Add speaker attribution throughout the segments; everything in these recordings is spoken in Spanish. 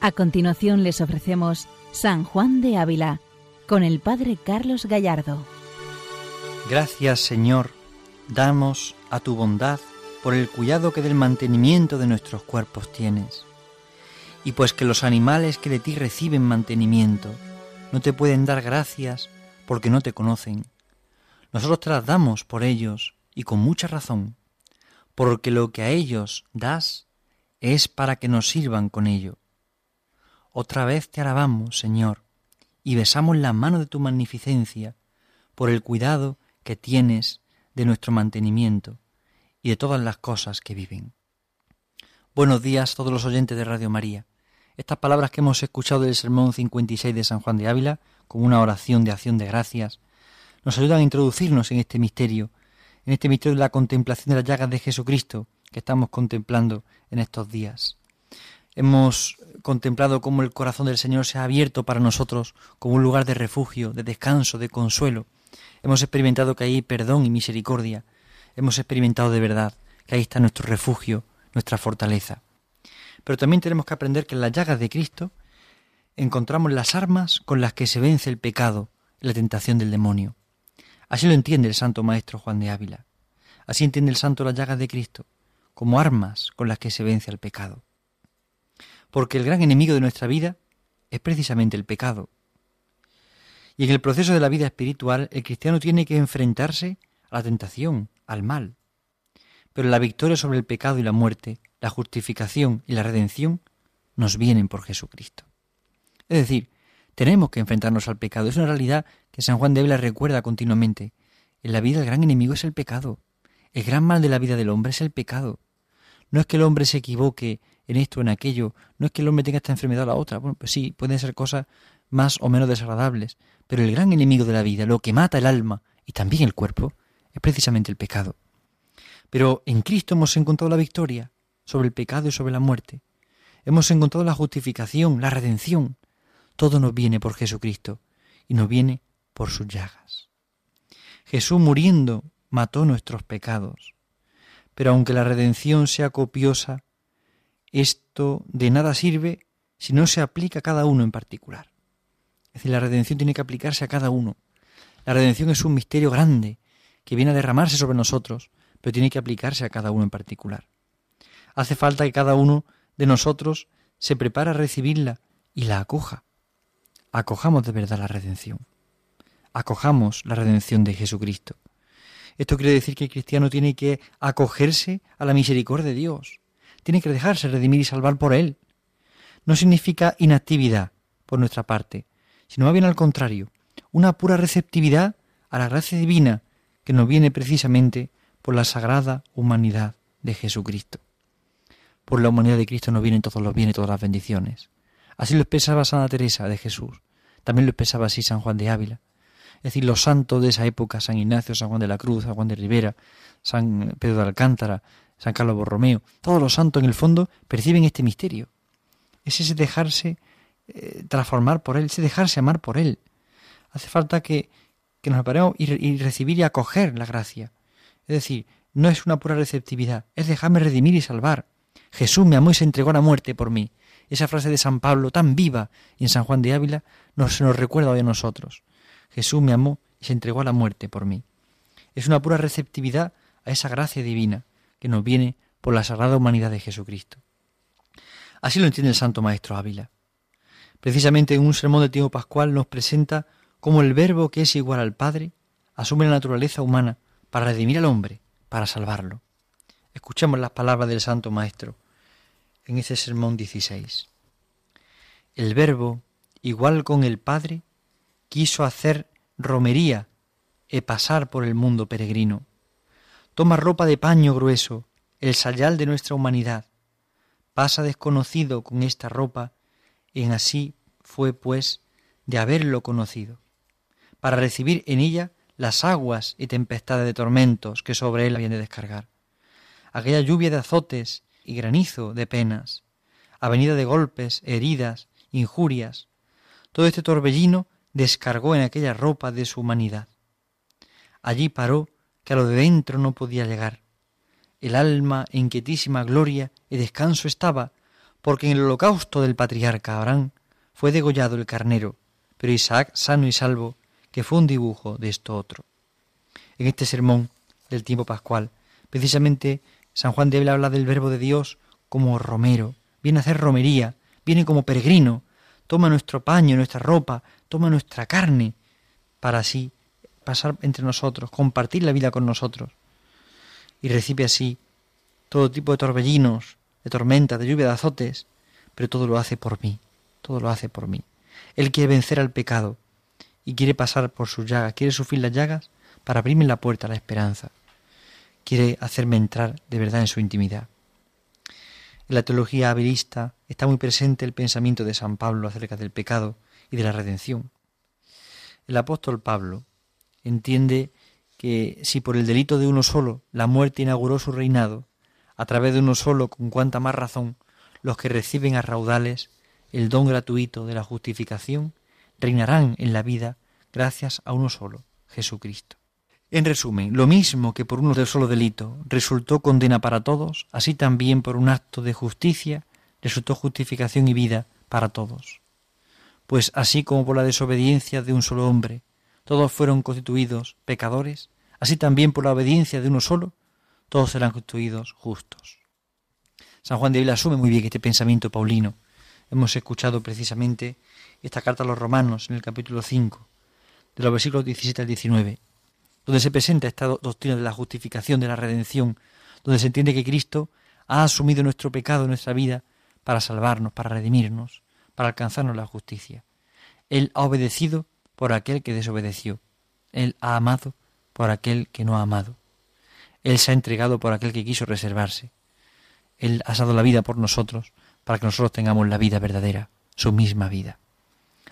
Speaker 1: A continuación les ofrecemos San Juan de Ávila con el Padre Carlos Gallardo.
Speaker 2: Gracias Señor, damos a tu bondad por el cuidado que del mantenimiento de nuestros cuerpos tienes. Y pues que los animales que de ti reciben mantenimiento no te pueden dar gracias porque no te conocen. Nosotros te las damos por ellos y con mucha razón, porque lo que a ellos das es para que nos sirvan con ello. Otra vez te alabamos, Señor, y besamos la mano de tu magnificencia por el cuidado que tienes de nuestro mantenimiento y de todas las cosas que viven. Buenos días a todos los oyentes de Radio María. Estas palabras que hemos escuchado del Sermón 56 de San Juan de Ávila, como una oración de acción de gracias, nos ayudan a introducirnos en este misterio, en este misterio de la contemplación de las llagas de Jesucristo que estamos contemplando en estos días. Hemos contemplado cómo el corazón del Señor se ha abierto para nosotros como un lugar de refugio, de descanso, de consuelo. Hemos experimentado que hay perdón y misericordia. Hemos experimentado de verdad que ahí está nuestro refugio, nuestra fortaleza. Pero también tenemos que aprender que en las llagas de Cristo encontramos las armas con las que se vence el pecado, la tentación del demonio. Así lo entiende el Santo Maestro Juan de Ávila. Así entiende el Santo las llagas de Cristo, como armas con las que se vence el pecado porque el gran enemigo de nuestra vida es precisamente el pecado. Y en el proceso de la vida espiritual el cristiano tiene que enfrentarse a la tentación, al mal. Pero la victoria sobre el pecado y la muerte, la justificación y la redención nos vienen por Jesucristo. Es decir, tenemos que enfrentarnos al pecado. Es una realidad que San Juan de Ávila recuerda continuamente. En la vida el gran enemigo es el pecado. El gran mal de la vida del hombre es el pecado. No es que el hombre se equivoque en esto, en aquello. No es que el hombre tenga esta enfermedad o la otra. Bueno, pues sí, pueden ser cosas más o menos desagradables. Pero el gran enemigo de la vida, lo que mata el alma y también el cuerpo, es precisamente el pecado. Pero en Cristo hemos encontrado la victoria sobre el pecado y sobre la muerte. Hemos encontrado la justificación, la redención. Todo nos viene por Jesucristo y nos viene por sus llagas. Jesús muriendo mató nuestros pecados. Pero aunque la redención sea copiosa, esto de nada sirve si no se aplica a cada uno en particular. Es decir, la redención tiene que aplicarse a cada uno. La redención es un misterio grande que viene a derramarse sobre nosotros, pero tiene que aplicarse a cada uno en particular. Hace falta que cada uno de nosotros se prepare a recibirla y la acoja. Acojamos de verdad la redención. Acojamos la redención de Jesucristo. Esto quiere decir que el cristiano tiene que acogerse a la misericordia de Dios, tiene que dejarse redimir y salvar por Él. No significa inactividad por nuestra parte, sino más bien al contrario, una pura receptividad a la gracia divina que nos viene precisamente por la sagrada humanidad de Jesucristo. Por la humanidad de Cristo nos vienen todos los bienes, todas las bendiciones. Así lo expresaba Santa Teresa de Jesús. También lo expresaba así San Juan de Ávila. Es decir, los santos de esa época, San Ignacio, San Juan de la Cruz, San Juan de Rivera, San Pedro de Alcántara, San Carlos Borromeo, todos los santos en el fondo perciben este misterio. Es ese dejarse eh, transformar por Él, ese dejarse amar por Él. Hace falta que, que nos paremos y, y recibir y acoger la gracia. Es decir, no es una pura receptividad, es dejarme redimir y salvar. Jesús me amó y se entregó a la muerte por mí. Esa frase de San Pablo, tan viva en San Juan de Ávila, nos, nos recuerda hoy a nosotros. Jesús me amó y se entregó a la muerte por mí. Es una pura receptividad a esa gracia divina que nos viene por la sagrada humanidad de Jesucristo. Así lo entiende el Santo Maestro Ávila. Precisamente en un sermón de tiempo pascual nos presenta cómo el Verbo que es igual al Padre asume la naturaleza humana para redimir al hombre, para salvarlo. Escuchemos las palabras del Santo Maestro en ese sermón 16. El Verbo, igual con el Padre, quiso hacer romería e pasar por el mundo peregrino Toma ropa de paño grueso, el sayal de nuestra humanidad. Pasa desconocido con esta ropa, en así fue, pues, de haberlo conocido, para recibir en ella las aguas y tempestades de tormentos que sobre él habían de descargar, aquella lluvia de azotes y granizo de penas, avenida de golpes, heridas, injurias, todo este torbellino descargó en aquella ropa de su humanidad. Allí paró que a lo de dentro no podía llegar. El alma en quietísima gloria y descanso estaba, porque en el holocausto del patriarca Abraham fue degollado el carnero, pero Isaac sano y salvo, que fue un dibujo de esto otro. En este sermón del tiempo pascual, precisamente San Juan de Ávila habla del verbo de Dios como romero, viene a hacer romería, viene como peregrino, toma nuestro paño, nuestra ropa, toma nuestra carne, para así pasar entre nosotros, compartir la vida con nosotros. Y recibe así todo tipo de torbellinos, de tormentas, de lluvia, de azotes, pero todo lo hace por mí, todo lo hace por mí. Él quiere vencer al pecado y quiere pasar por sus llagas, quiere sufrir las llagas para abrirme la puerta a la esperanza. Quiere hacerme entrar de verdad en su intimidad. En la teología habilista está muy presente el pensamiento de San Pablo acerca del pecado y de la redención. El apóstol Pablo entiende que si por el delito de uno solo la muerte inauguró su reinado, a través de uno solo, con cuanta más razón, los que reciben a raudales el don gratuito de la justificación reinarán en la vida gracias a uno solo, Jesucristo. En resumen, lo mismo que por uno del solo delito resultó condena para todos, así también por un acto de justicia resultó justificación y vida para todos. Pues así como por la desobediencia de un solo hombre todos fueron constituidos pecadores, así también por la obediencia de uno solo todos serán constituidos justos. San Juan de Ávila asume muy bien este pensamiento paulino. Hemos escuchado precisamente esta carta a los romanos en el capítulo 5, de los versículos 17 al 19, donde se presenta esta doctrina de la justificación, de la redención, donde se entiende que Cristo ha asumido nuestro pecado en nuestra vida para salvarnos, para redimirnos, para alcanzarnos la justicia. Él ha obedecido por aquel que desobedeció. Él ha amado por aquel que no ha amado. Él se ha entregado por aquel que quiso reservarse. Él ha dado la vida por nosotros para que nosotros tengamos la vida verdadera, su misma vida.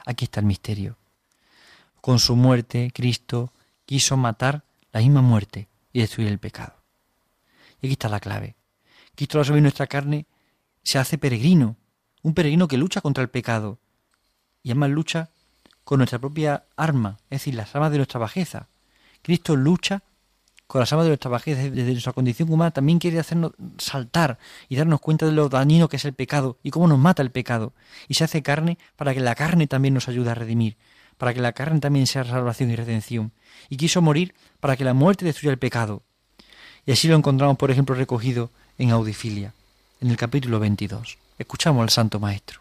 Speaker 2: Aquí está el misterio. Con su muerte, Cristo quiso matar la misma muerte y destruir el pecado. Y aquí está la clave. Cristo al nuestra carne se hace peregrino, un peregrino que lucha contra el pecado y además lucha con nuestra propia arma, es decir, las armas de nuestra bajeza. Cristo lucha con las armas de nuestra bajeza, desde nuestra condición humana, también quiere hacernos saltar y darnos cuenta de lo dañino que es el pecado y cómo nos mata el pecado. Y se hace carne para que la carne también nos ayude a redimir, para que la carne también sea salvación y redención. Y quiso morir para que la muerte destruya el pecado. Y así lo encontramos, por ejemplo, recogido en Audifilia, en el capítulo 22. Escuchamos al Santo Maestro.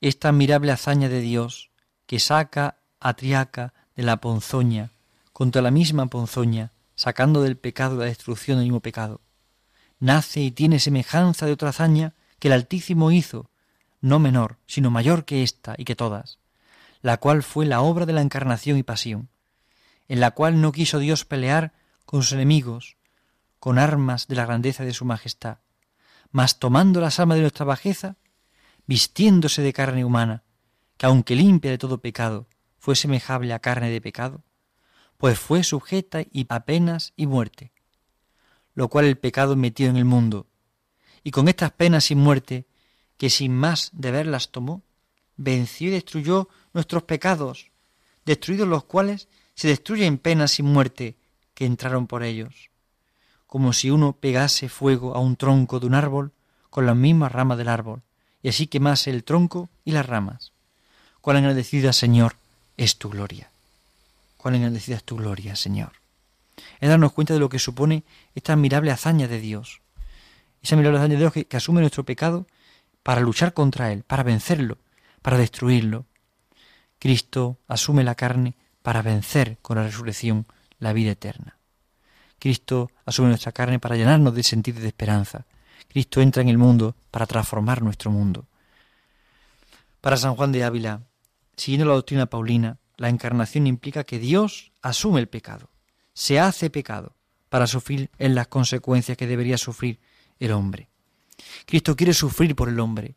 Speaker 2: Esta admirable hazaña de Dios que saca a Triaca de la ponzoña, contra la misma ponzoña, sacando del pecado la destrucción del mismo pecado. Nace y tiene semejanza de otra hazaña que el Altísimo hizo, no menor, sino mayor que ésta y que todas, la cual fue la obra de la encarnación y pasión, en la cual no quiso Dios pelear con sus enemigos, con armas de la grandeza de su majestad, mas tomando las armas de nuestra bajeza, vistiéndose de carne humana, que aunque limpia de todo pecado, fue semejable a carne de pecado, pues fue sujeta y a penas y muerte, lo cual el pecado metió en el mundo, y con estas penas y muerte, que sin más deberlas tomó, venció y destruyó nuestros pecados, destruidos los cuales se destruyen penas y muerte que entraron por ellos, como si uno pegase fuego a un tronco de un árbol con las mismas ramas del árbol, y así quemase el tronco y las ramas. Cuán agradecida, Señor, es tu gloria cuán engrandecida es tu gloria, Señor. Es darnos cuenta de lo que supone esta admirable hazaña de Dios. Esa admirable hazaña de Dios que, asume nuestro pecado para luchar contra él, para vencerlo, para destruirlo. Cristo asume la carne para vencer con la resurrección la vida eterna. Cristo asume nuestra carne para llenarnos de sentido y de esperanza. Cristo entra en el mundo para transformar nuestro mundo. Para San Juan de Ávila, siguiendo la doctrina paulina, la encarnación implica que Dios asume el pecado, se hace pecado para sufrir en las consecuencias que debería sufrir el hombre. Cristo quiere sufrir por el hombre.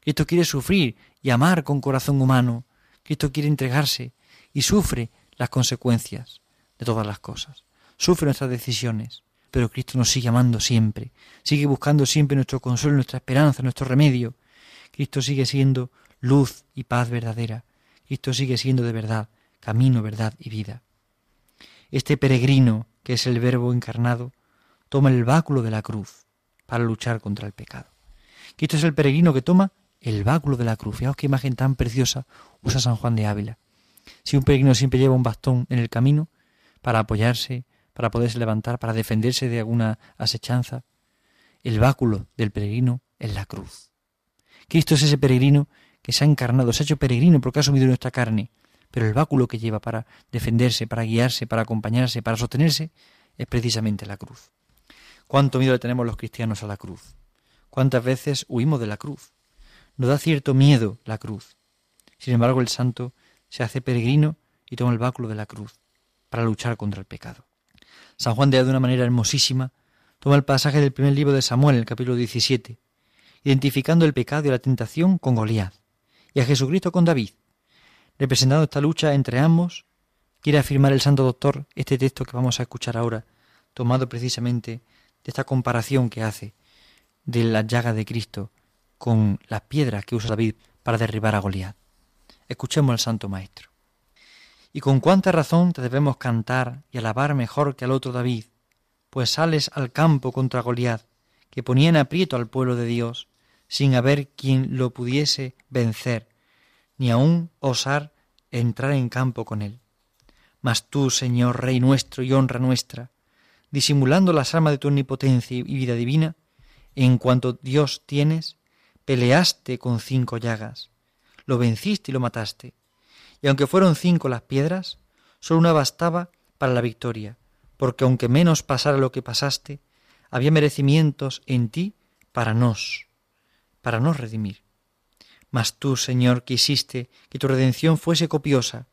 Speaker 2: Cristo quiere sufrir y amar con corazón humano. Cristo quiere entregarse y sufre las consecuencias de todas las cosas. Sufre nuestras decisiones, pero Cristo nos sigue amando siempre. Sigue buscando siempre nuestro consuelo, nuestra esperanza, nuestro remedio. Cristo sigue siendo luz y paz verdadera. Cristo sigue siendo de verdad, camino, verdad y vida. Este peregrino, que es el Verbo encarnado, toma el báculo de la cruz para luchar contra el pecado. Cristo es el peregrino que toma el báculo de la cruz. Fijaos qué imagen tan preciosa usa San Juan de Ávila. Si un peregrino siempre lleva un bastón en el camino para apoyarse, para poderse levantar, para defenderse de alguna asechanza, el báculo del peregrino es la cruz. Cristo es ese peregrino que se ha encarnado, se ha hecho peregrino porque ha asumido nuestra carne, pero el báculo que lleva para defenderse, para guiarse, para acompañarse, para sostenerse, es precisamente la cruz. ¿Cuánto miedo le tenemos los cristianos a la cruz? ¿Cuántas veces huimos de la cruz? Nos da cierto miedo la cruz. Sin embargo, el santo se hace peregrino y toma el báculo de la cruz para luchar contra el pecado. San Juan de de una manera hermosísima toma el pasaje del primer libro de Samuel, el capítulo 17, identificando el pecado y la tentación con Goliat y a Jesucristo con David. Representando esta lucha entre ambos, quiere afirmar el santo doctor este texto que vamos a escuchar ahora, tomado precisamente de esta comparación que hace de la llaga de Cristo con las piedras que usa David para derribar a Goliat. Escuchemos al Santo Maestro. Y con cuánta razón te debemos cantar y alabar mejor que al otro David, pues sales al campo contra Goliat, que ponía en aprieto al pueblo de Dios, sin haber quien lo pudiese vencer, ni aun osar entrar en campo con él. Mas tú, Señor, Rey nuestro y honra nuestra, disimulando las armas de tu omnipotencia y vida divina, en cuanto Dios tienes, peleaste con cinco llagas, lo venciste y lo mataste. Y aunque fueron cinco las piedras, solo una bastaba para la victoria, porque aunque menos pasara lo que pasaste, había merecimientos en ti para nos, para nos redimir. Mas tú, Señor, quisiste que tu redención fuese copiosa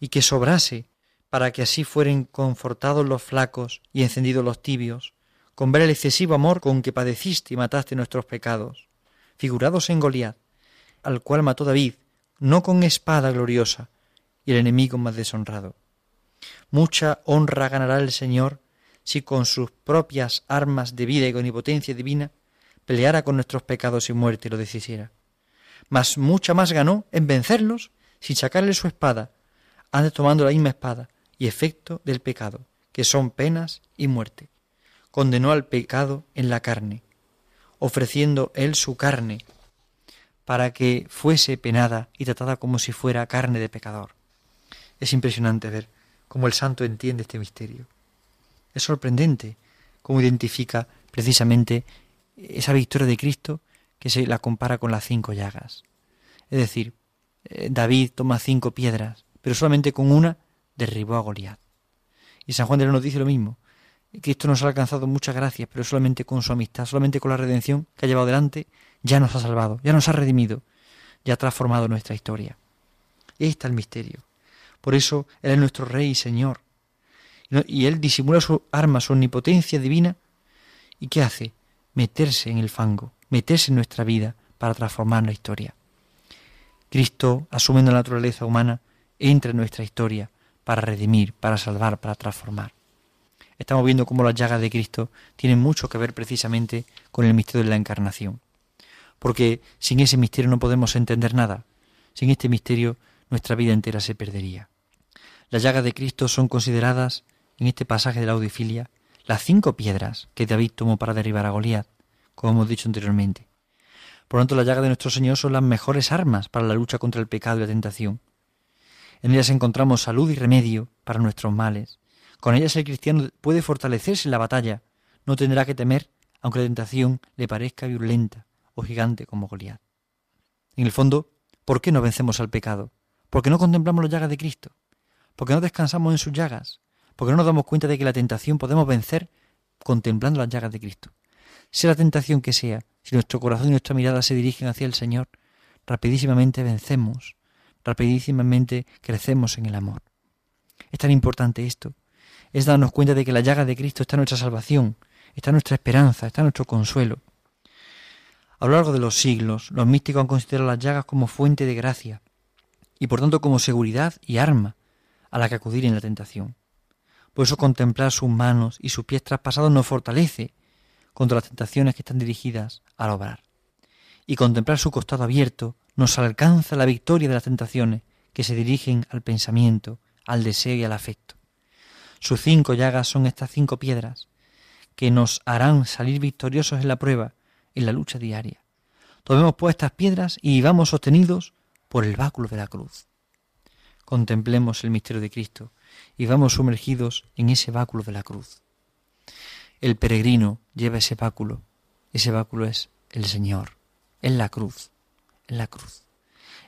Speaker 2: y que sobrase, para que así fueren confortados los flacos y encendidos los tibios, con ver el excesivo amor con que padeciste y mataste nuestros pecados, figurados en Goliat, al cual mató David, no con espada gloriosa, y el enemigo más deshonrado. Mucha honra ganará el Señor si con sus propias armas de vida y con impotencia divina peleara con nuestros pecados y muerte y lo decidiera. Mas mucha más ganó en vencerlos sin sacarle su espada, antes tomando la misma espada y efecto del pecado, que son penas y muerte. Condenó al pecado en la carne, ofreciendo él su carne para que fuese penada y tratada como si fuera carne de pecador. Es impresionante ver cómo el santo entiende este misterio. Es sorprendente cómo identifica precisamente esa victoria de Cristo que se la compara con las cinco llagas. Es decir, eh, David toma cinco piedras, pero solamente con una derribó a Goliat. Y San Juan de la nos dice lo mismo. Cristo nos ha alcanzado muchas gracias, pero solamente con su amistad, solamente con la redención que ha llevado delante, ya nos ha salvado, ya nos ha redimido, ya ha transformado nuestra historia. Ahí está el misterio. Por eso Él es nuestro Rey y Señor. Y Él disimula su arma, su omnipotencia divina. ¿Y qué hace? Meterse en el fango, meterse en nuestra vida para transformar la historia. Cristo, asumiendo la naturaleza humana, entra en nuestra historia para redimir, para salvar, para transformar estamos viendo cómo las llagas de Cristo tienen mucho que ver precisamente con el misterio de la encarnación. Porque sin ese misterio no podemos entender nada. Sin este misterio nuestra vida entera se perdería. Las llagas de Cristo son consideradas, en este pasaje de la audifilia, las cinco piedras que David tomó para derribar a Goliat, como hemos dicho anteriormente. Por lo tanto, las llagas de nuestro Señor son las mejores armas para la lucha contra el pecado y la tentación. En ellas encontramos salud y remedio para nuestros males, con ellas el cristiano puede fortalecerse en la batalla, no tendrá que temer, aunque la tentación le parezca violenta o gigante como Goliat. En el fondo, ¿por qué no vencemos al pecado? Porque no contemplamos las llagas de Cristo, porque no descansamos en sus llagas, porque no nos damos cuenta de que la tentación podemos vencer contemplando las llagas de Cristo. Sea la tentación que sea, si nuestro corazón y nuestra mirada se dirigen hacia el Señor, rapidísimamente vencemos, rapidísimamente crecemos en el amor. Es tan importante esto, es darnos cuenta de que la llaga de Cristo está nuestra salvación, está nuestra esperanza, está nuestro consuelo. A lo largo de los siglos, los místicos han considerado las llagas como fuente de gracia y por tanto como seguridad y arma a la que acudir en la tentación. Por eso contemplar sus manos y sus pies traspasados nos fortalece contra las tentaciones que están dirigidas al obrar. Y contemplar su costado abierto nos alcanza la victoria de las tentaciones que se dirigen al pensamiento, al deseo y al afecto. Sus cinco llagas son estas cinco piedras que nos harán salir victoriosos en la prueba, en la lucha diaria. Tomemos pues estas piedras y vivamos sostenidos por el báculo de la cruz. Contemplemos el misterio de Cristo y vamos sumergidos en ese báculo de la cruz. El peregrino lleva ese báculo. Ese báculo es el Señor, en la cruz, en la cruz.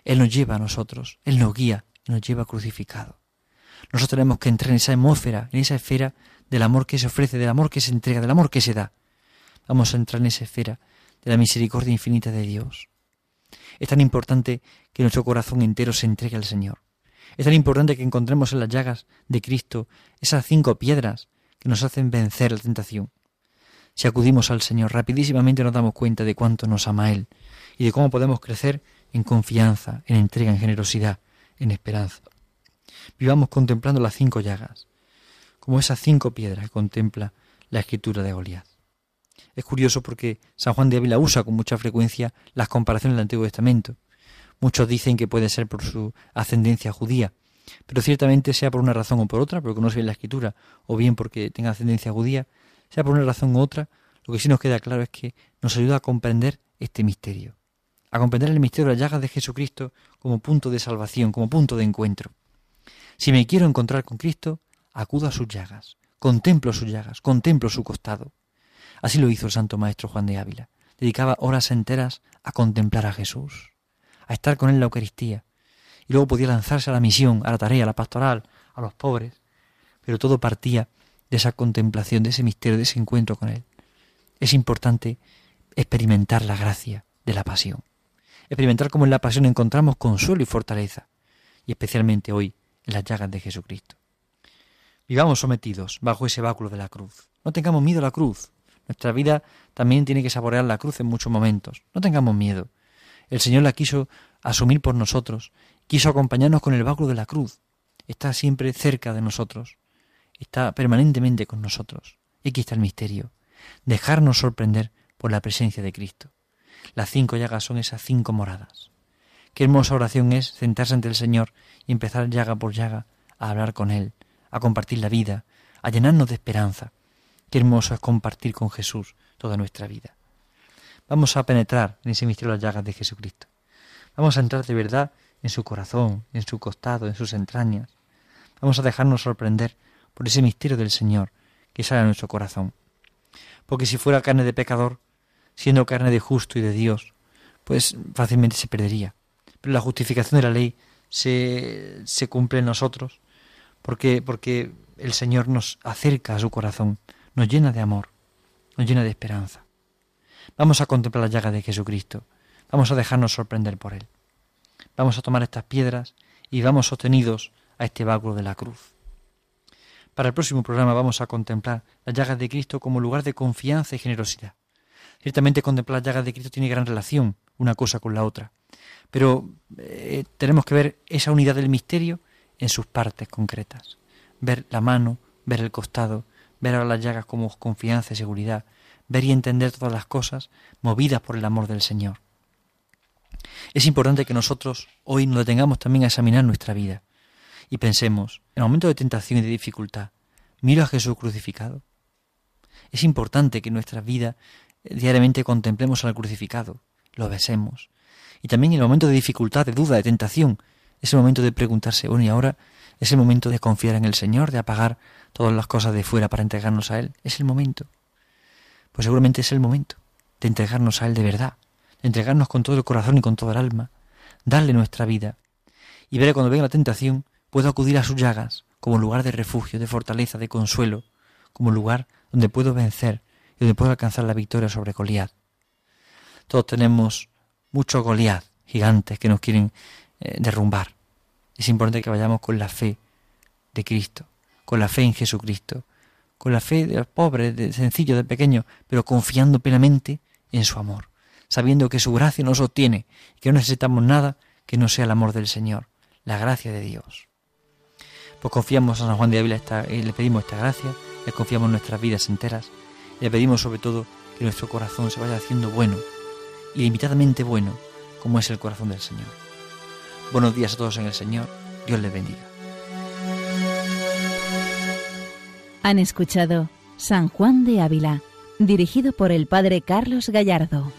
Speaker 2: Él nos lleva a nosotros, Él nos guía y nos lleva crucificado. Nosotros tenemos que entrar en esa atmósfera, en esa esfera del amor que se ofrece, del amor que se entrega, del amor que se da. Vamos a entrar en esa esfera de la misericordia infinita de Dios. Es tan importante que nuestro corazón entero se entregue al Señor. Es tan importante que encontremos en las llagas de Cristo esas cinco piedras que nos hacen vencer la tentación. Si acudimos al Señor rapidísimamente nos damos cuenta de cuánto nos ama Él y de cómo podemos crecer en confianza, en entrega, en generosidad, en esperanza. Vivamos contemplando las cinco llagas, como esas cinco piedras que contempla la escritura de Goliat. Es curioso porque San Juan de Ávila usa con mucha frecuencia las comparaciones del Antiguo Testamento. Muchos dicen que puede ser por su ascendencia judía, pero ciertamente sea por una razón o por otra, porque no se ve la escritura, o bien porque tenga ascendencia judía, sea por una razón u otra, lo que sí nos queda claro es que nos ayuda a comprender este misterio, a comprender el misterio de las llagas de Jesucristo como punto de salvación, como punto de encuentro. Si me quiero encontrar con Cristo, acudo a sus llagas, contemplo sus llagas, contemplo su costado. Así lo hizo el Santo Maestro Juan de Ávila. Dedicaba horas enteras a contemplar a Jesús, a estar con él en la Eucaristía. Y luego podía lanzarse a la misión, a la tarea, a la pastoral, a los pobres. Pero todo partía de esa contemplación, de ese misterio, de ese encuentro con Él. Es importante experimentar la gracia de la pasión. Experimentar cómo en la pasión encontramos consuelo y fortaleza. Y especialmente hoy, en las llagas de Jesucristo. Vivamos sometidos bajo ese báculo de la cruz. No tengamos miedo a la cruz. Nuestra vida también tiene que saborear la cruz en muchos momentos. No tengamos miedo. El Señor la quiso asumir por nosotros. Quiso acompañarnos con el báculo de la cruz. Está siempre cerca de nosotros está permanentemente con nosotros. Y aquí está el misterio. Dejarnos sorprender por la presencia de Cristo. Las cinco llagas son esas cinco moradas. Qué hermosa oración es sentarse ante el Señor y empezar llaga por llaga a hablar con Él, a compartir la vida, a llenarnos de esperanza. Qué hermoso es compartir con Jesús toda nuestra vida. Vamos a penetrar en ese misterio de las llagas de Jesucristo. Vamos a entrar de verdad en su corazón, en su costado, en sus entrañas. Vamos a dejarnos sorprender por ese misterio del Señor que sale a nuestro corazón. Porque si fuera carne de pecador, siendo carne de justo y de Dios, pues fácilmente se perdería. Pero la justificación de la ley se, se cumple en nosotros porque, porque el Señor nos acerca a su corazón, nos llena de amor, nos llena de esperanza. Vamos a contemplar la llaga de Jesucristo, vamos a dejarnos sorprender por Él. Vamos a tomar estas piedras y vamos sostenidos a este báculo de la cruz. Para el próximo programa vamos a contemplar las llagas de Cristo como lugar de confianza y generosidad. Ciertamente contemplar las llagas de Cristo tiene gran relación una cosa con la otra, pero eh, tenemos que ver esa unidad del misterio en sus partes concretas. Ver la mano, ver el costado, ver a las llagas como confianza y seguridad, ver y entender todas las cosas movidas por el amor del Señor. Es importante que nosotros hoy nos detengamos también a examinar nuestra vida y pensemos, en el momento de tentación y de dificultad, ¿miro a Jesús crucificado? Es importante que en nuestra vida eh, diariamente contemplemos al crucificado, lo besemos. Y también en el momento de dificultad, de duda, de tentación, es el momento de preguntarse, bueno, y ahora es el momento de confiar en el Señor, de apagar todas las cosas de fuera para entregarnos a Él. Es el momento. Pues seguramente es el momento de entregarnos a Él de verdad, entregarnos con todo el corazón y con todo el alma, darle nuestra vida. Y veré cuando venga la tentación, Puedo acudir a sus llagas como lugar de refugio, de fortaleza, de consuelo, como lugar donde puedo vencer y donde puedo alcanzar la victoria sobre Goliat. Todos tenemos muchos Goliat, gigantes que nos quieren eh, derrumbar. Es importante que vayamos con la fe de Cristo, con la fe en Jesucristo, con la fe de los pobres, de sencillo, de pequeño, pero confiando plenamente en su amor, sabiendo que su gracia nos sostiene y que no necesitamos nada que no sea el amor del Señor, la gracia de Dios. Pues confiamos a San Juan de Ávila y le pedimos esta gracia, le confiamos nuestras vidas enteras, y le pedimos sobre todo que nuestro corazón se vaya haciendo bueno, ilimitadamente bueno, como es el corazón del Señor. Buenos días a todos en el Señor, Dios les bendiga.
Speaker 1: Han escuchado San Juan de Ávila, dirigido por el Padre Carlos Gallardo.